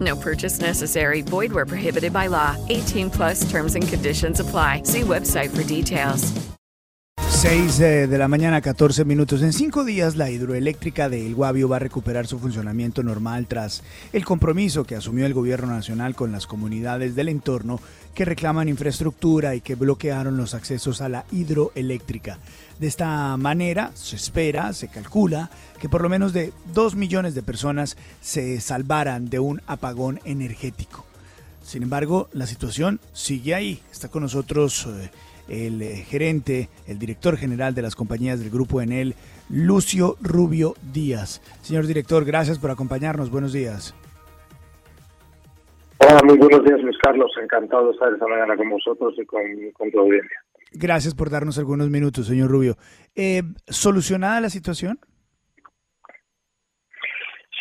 No purchase necessary. Void where prohibited by law. 18 plus terms and conditions apply. See website for details. 6 eh, de la mañana, 14 minutos. En cinco días, la hidroeléctrica de El Guavio va a recuperar su funcionamiento normal tras el compromiso que asumió el gobierno nacional con las comunidades del entorno que reclaman infraestructura y que bloquearon los accesos a la hidroeléctrica. De esta manera, se espera, se calcula, que por lo menos de 2 millones de personas se salvaran de un apagón energético. Sin embargo, la situación sigue ahí. Está con nosotros eh, el eh, gerente, el director general de las compañías del grupo Enel, Lucio Rubio Díaz. Señor director, gracias por acompañarnos. Buenos días. Hola, muy buenos días, Luis Carlos. Encantado de estar esta mañana con vosotros y con, con tu audiencia. Gracias por darnos algunos minutos, señor Rubio. Eh, ¿Solucionada la situación?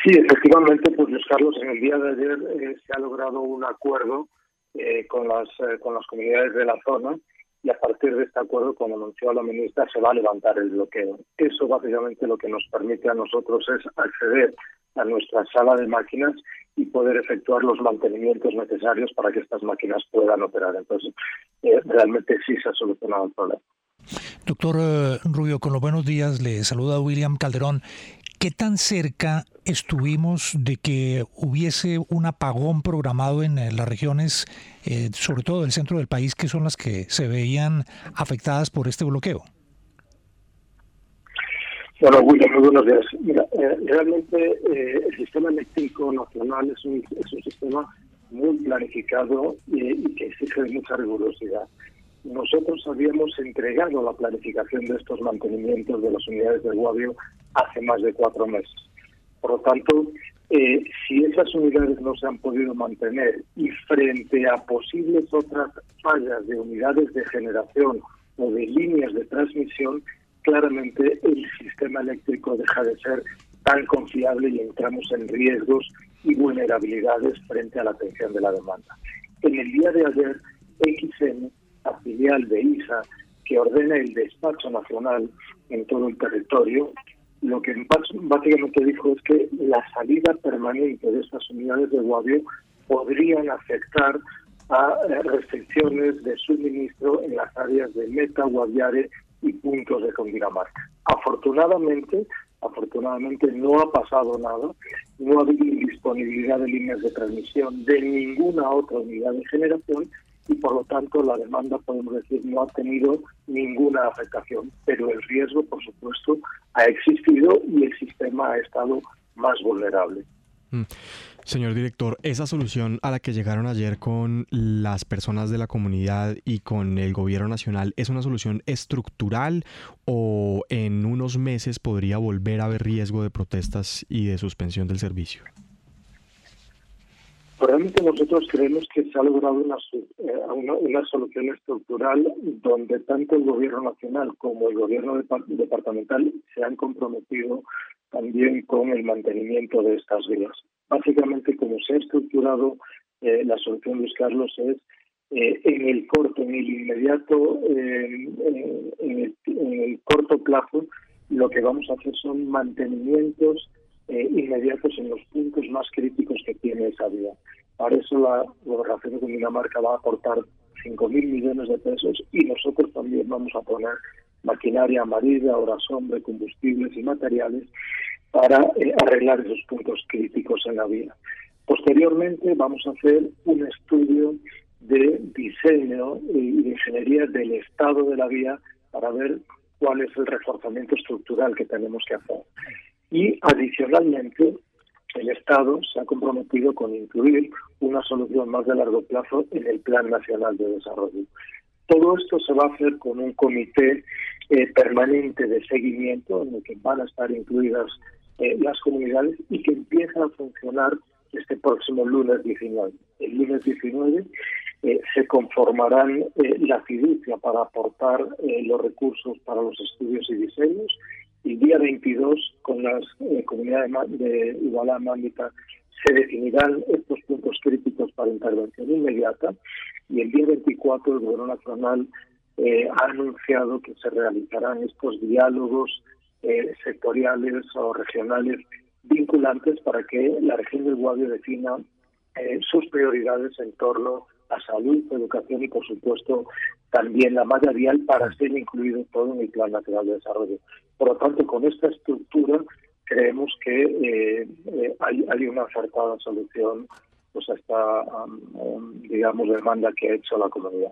Sí, efectivamente, pues Luis Carlos, en el día de ayer eh, se ha logrado un acuerdo eh, con las eh, con las comunidades de la zona y a partir de este acuerdo, como anunció la ministra, se va a levantar el bloqueo. Eso básicamente lo que nos permite a nosotros es acceder a nuestra sala de máquinas y poder efectuar los mantenimientos necesarios para que estas máquinas puedan operar. Entonces, eh, realmente sí se ha solucionado el problema. Doctor eh, Rubio, con los buenos días, le saluda William Calderón. ¿Qué tan cerca estuvimos de que hubiese un apagón programado en eh, las regiones, sobre todo del centro del país, que son las que se veían afectadas por este bloqueo? Bueno, William, muy buenos días. Mira, eh, realmente eh, el sistema eléctrico nacional es un, es un sistema muy planificado y, que exige mucha rigurosidad. Nosotros habíamos entregado la planificación de estos mantenimientos de las unidades del Guavio hace más de cuatro meses. Por lo tanto, eh, si esas unidades no se han podido mantener y frente a posibles otras fallas de unidades de generación o de líneas de transmisión, claramente el sistema eléctrico deja de ser tan confiable y entramos en riesgos y vulnerabilidades frente a la atención de la demanda. En el día de ayer, XN, la filial de ISA, que ordena el despacho nacional en todo el territorio, lo que básicamente dijo es que la salida permanente de estas unidades de Guavio podrían afectar a restricciones de suministro en las áreas de Meta, Guaviare y puntos de Cundinamarca. Afortunadamente, afortunadamente no ha pasado nada, no ha habido disponibilidad de líneas de transmisión de ninguna otra unidad de generación y por lo tanto la demanda, podemos decir, no ha tenido ninguna afectación, pero el riesgo, por supuesto, ha existido y el sistema ha estado más vulnerable. Mm. Señor director, esa solución a la que llegaron ayer con las personas de la comunidad y con el gobierno nacional, ¿es una solución estructural o en unos meses podría volver a haber riesgo de protestas y de suspensión del servicio? Realmente nosotros creemos que se ha logrado una, eh, una, solución estructural donde tanto el gobierno nacional como el gobierno departamental se han comprometido también con el mantenimiento de estas vías. Básicamente, como se ha estructurado eh, la solución, Luis Carlos, es eh, en el corto, en el inmediato, en, el, corto plazo, lo que vamos a hacer son mantenimientos eh, inmediatos en los puntos más críticos que tiene esa vía. Para eso la gobernación de Cundinamarca va a aportar 5.000 millones de pesos y nosotros también vamos a poner maquinaria amarilla, horas hombre, combustibles y materiales para eh, arreglar esos puntos críticos en la vía. Posteriormente vamos a hacer un estudio de diseño y de ingeniería del estado de la vía para ver cuál es el reforzamiento estructural que tenemos que hacer. Y adicionalmente, el Estado se ha comprometido con incluir una solución más de largo plazo en el Plan Nacional de Desarrollo. Todo esto se va a hacer con un comité eh, permanente de seguimiento en el que van a estar incluidas eh, las comunidades y que empieza a funcionar este próximo lunes 19. El lunes 19 eh, se conformarán la fiducia para aportar los recursos para los estudios y diseños el día 22, con las eh, comunidades de igualdad mágica, se definirán estos puntos críticos para intervención inmediata y el día 24 el Gobierno Nacional eh, ha anunciado que se realizarán estos diálogos eh, sectoriales o regionales vinculantes para que la región del Guadio defina sus prioridades en torno a salud, educación y, por supuesto, también la malla vial para ser incluido todo en el Plan Nacional de Desarrollo. Por lo tanto, con esta estructura creemos que eh, eh, hay, una acertada solución pues a esta, digamos, demanda que ha hecho la comunidad.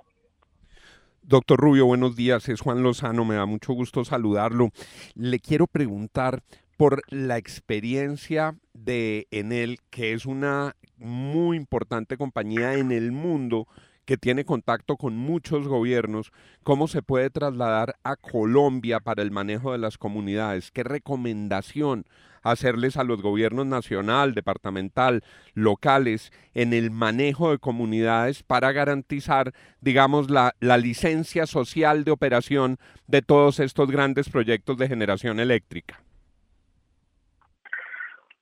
Doctor Rubio, buenos días. Es Juan Lozano, me da mucho gusto saludarlo. Le quiero preguntar por la experiencia de Enel, que es una muy importante compañía en el mundo que tiene contacto con muchos gobiernos, cómo se puede trasladar a Colombia para el manejo de las comunidades, qué recomendación hacerles a los gobiernos nacional, departamental, locales en el manejo de comunidades para garantizar, digamos, la, la licencia social de operación de todos estos grandes proyectos de generación eléctrica.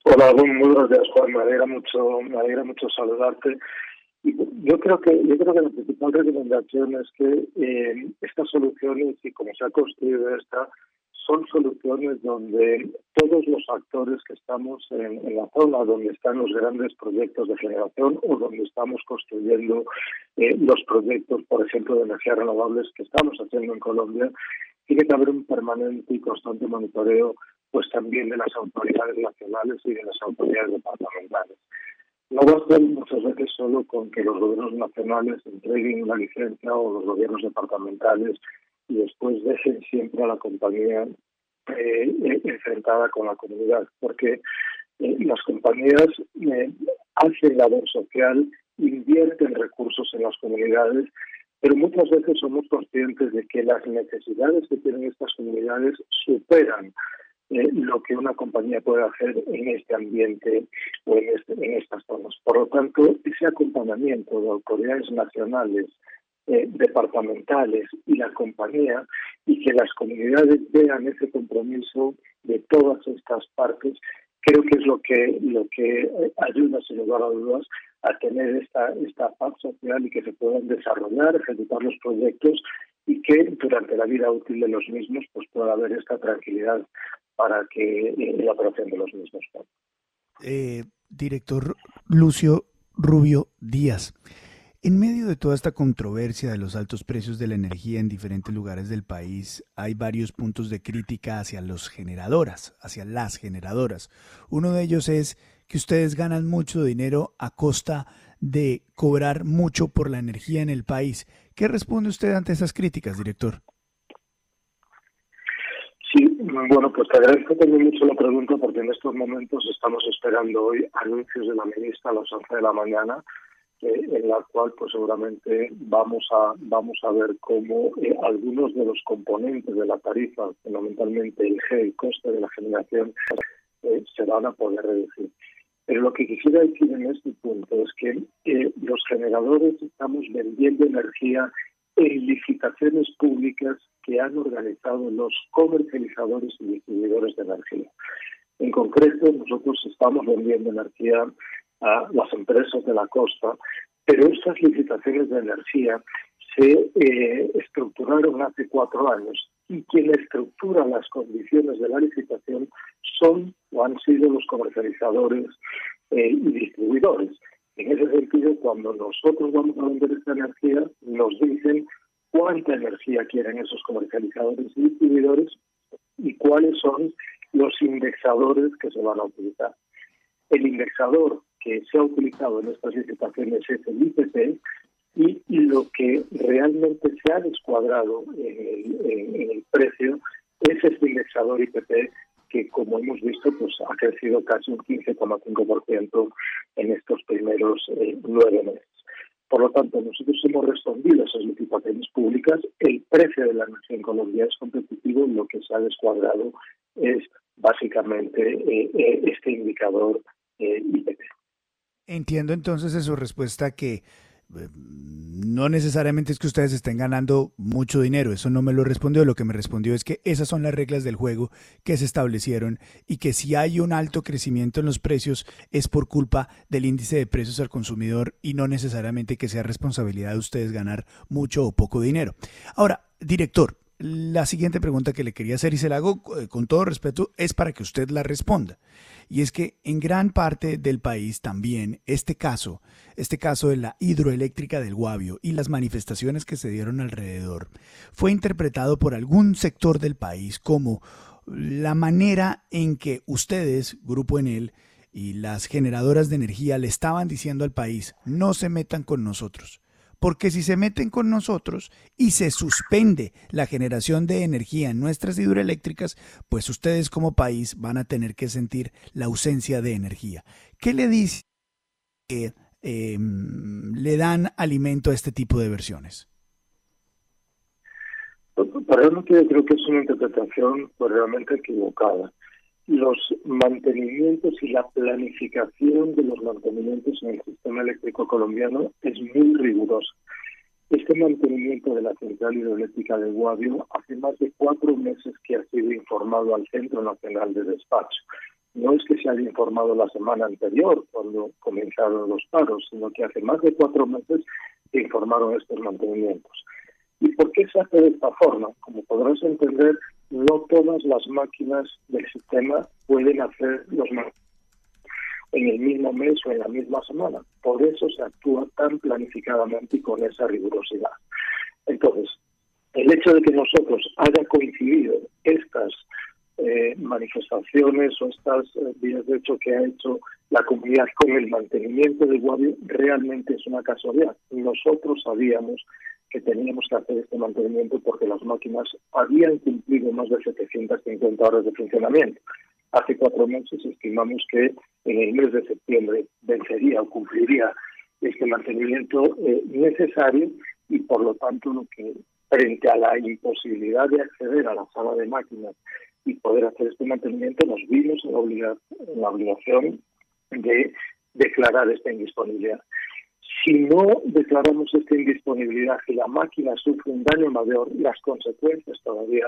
Hola, muy buenos días, Juan. Me alegra mucho, me mucho saludarte. Yo creo que yo creo que la principal recomendación es que eh, estas soluciones y como se ha construido esta son soluciones donde todos los actores que estamos en, la zona donde están los grandes proyectos de generación o donde estamos construyendo eh, los proyectos, por ejemplo, de energías renovables que estamos haciendo en Colombia, tiene que haber un permanente y constante monitoreo, pues también de las autoridades nacionales y de las autoridades departamentales. No basta muchas veces solo con que los gobiernos nacionales entreguen una licencia o los gobiernos departamentales y después dejen siempre a la compañía eh, eh, enfrentada con la comunidad, porque eh, las compañías hacen labor social, invierten recursos en las comunidades, pero muchas veces somos conscientes de que las necesidades que tienen estas comunidades superan eh, lo que una compañía puede hacer en este ambiente o en, este, en estas zonas. Por lo tanto, ese acompañamiento de autoridades nacionales, eh, departamentales y la compañía y que las comunidades vean ese compromiso de todas estas partes creo que es lo que lo que eh, ayuda sin lugar a dudas a tener esta esta paz social y que se puedan desarrollar ejecutar los proyectos y que durante la vida útil de los mismos pues pueda haber esta tranquilidad para que eh, la operación de los mismos. Eh, director Lucio Rubio Díaz. En medio de toda esta controversia de los altos precios de la energía en diferentes lugares del país, hay varios puntos de crítica hacia los generadoras, hacia las generadoras. Uno de ellos es que ustedes ganan mucho dinero a costa de cobrar mucho por la energía en el país. ¿Qué responde usted ante esas críticas, director? Bueno, pues te agradezco también mucho la pregunta porque en estos momentos estamos esperando hoy anuncios de la ministra a las 11 de la mañana eh, en la cual pues seguramente vamos a vamos a ver cómo eh, algunos de los componentes de la tarifa, fundamentalmente el G, el coste de la generación, eh, se van a poder reducir. Pero lo que quisiera decir en este punto es que los generadores estamos vendiendo energía en licitaciones públicas que han organizado los comercializadores y distribuidores de energía. En concreto, nosotros estamos vendiendo energía a las empresas de la costa, pero estas licitaciones de energía se eh, estructuraron hace cuatro años y quien estructura las condiciones de la licitación son o han sido los comercializadores eh, y distribuidores. En ese sentido, cuando nosotros vamos a vender esta energía, nos dicen cuánta energía quieren esos comercializadores y distribuidores y cuáles son los indexadores que se van a utilizar. El indexador que se ha utilizado en estas licitaciones es el IPP, Y, lo que realmente se ha descuadrado en el, precio es este indexador IPP que como hemos visto pues ha crecido casi un 15,5% en estos primeros eh, nueve meses. Por lo tanto, nosotros hemos respondido a esas licitaciones públicas. El precio de la nación Colombia es competitivo lo que se ha descuadrado es básicamente eh, eh, este indicador IPP. Entiendo entonces de su respuesta que no necesariamente es que ustedes estén ganando mucho dinero, eso no me lo respondió, lo que me respondió es que esas son las reglas del juego que se establecieron y que si hay un alto crecimiento en los precios es por culpa del índice de precios al consumidor y no necesariamente que sea responsabilidad de ustedes ganar mucho o poco dinero. Ahora, director, la siguiente pregunta que le quería hacer y se la hago eh, con todo respeto es para que usted la responda. Y es que en gran parte del país también este caso, este caso de la hidroeléctrica del Guavio y las manifestaciones que se dieron alrededor, fue interpretado por algún sector del país como la manera en que ustedes, Grupo Enel, y las generadoras de energía le estaban diciendo al país, no se metan con nosotros porque si se meten con nosotros y se suspende la generación de energía en nuestras hidroeléctricas, pues ustedes como país van a tener que sentir la ausencia de energía. ¿Qué le dice que em, le dan alimento a este tipo de versiones? Realmente yo creo que es una interpretación pues, realmente equivocada los mantenimientos y la planificación de los mantenimientos en el sistema eléctrico colombiano es muy rigurosa. Este mantenimiento de la central hidroeléctrica de Guavio hace más de cuatro meses que ha sido informado al Centro Nacional de Despacho. No es que se haya informado la semana anterior, cuando comenzaron los paros, sino que hace más de cuatro meses que informaron estos mantenimientos. ¿Y por qué se hace de esta forma? Como podrás entender, no todas las máquinas del sistema pueden hacer los en el mismo mes o en la misma semana. Por eso se actúa tan planificadamente y con esa rigurosidad. Entonces, el hecho de que nosotros haya coincidido estas eh, manifestaciones o estas eh, vías de hecho que ha hecho la comunidad con el mantenimiento del Guadio realmente es una casualidad. Nosotros sabíamos que teníamos que hacer este mantenimiento porque las máquinas habían cumplido más de 750 horas de funcionamiento. Hace cuatro meses estimamos que en el mes de septiembre vencería o cumpliría este mantenimiento eh, necesario y por lo tanto lo que frente a la imposibilidad de acceder a la sala de máquinas y poder hacer este mantenimiento nos vimos en la, en la obligación de declarar esta indisponibilidad. Si no declaramos esta indisponibilidad, y la máquina sufre un daño mayor, las consecuencias todavía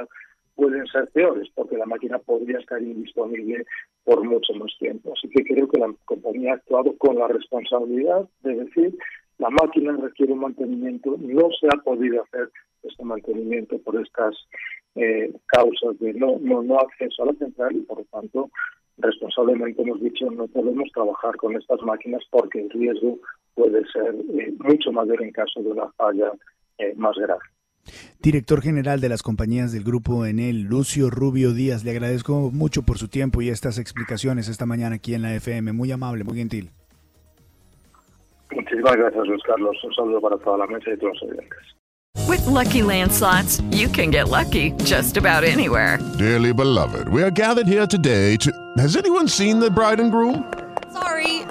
pueden ser peores, porque la máquina podría estar indisponible por mucho más tiempo. Así que creo que la compañía ha actuado con la responsabilidad de decir la máquina requiere un mantenimiento, no se ha podido hacer este mantenimiento por estas eh, causas de no, no, no acceso a la central y por lo tanto responsablemente hemos dicho no podemos trabajar con estas máquinas porque el riesgo puede ser eh, mucho mayor en caso de una falla eh, más grave. Director general de las compañías del grupo Enel, Lucio Rubio Díaz, le agradezco mucho por su tiempo y estas explicaciones esta mañana aquí en la FM. Muy amable, muy gentil. Muchísimas gracias, Luis Carlos. Un saludo para toda la mesa y todos los oyentes. With lucky landslots, you can get lucky just about anywhere. Dearly beloved, we are gathered here today to. Has anyone seen the bride and groom? Sorry,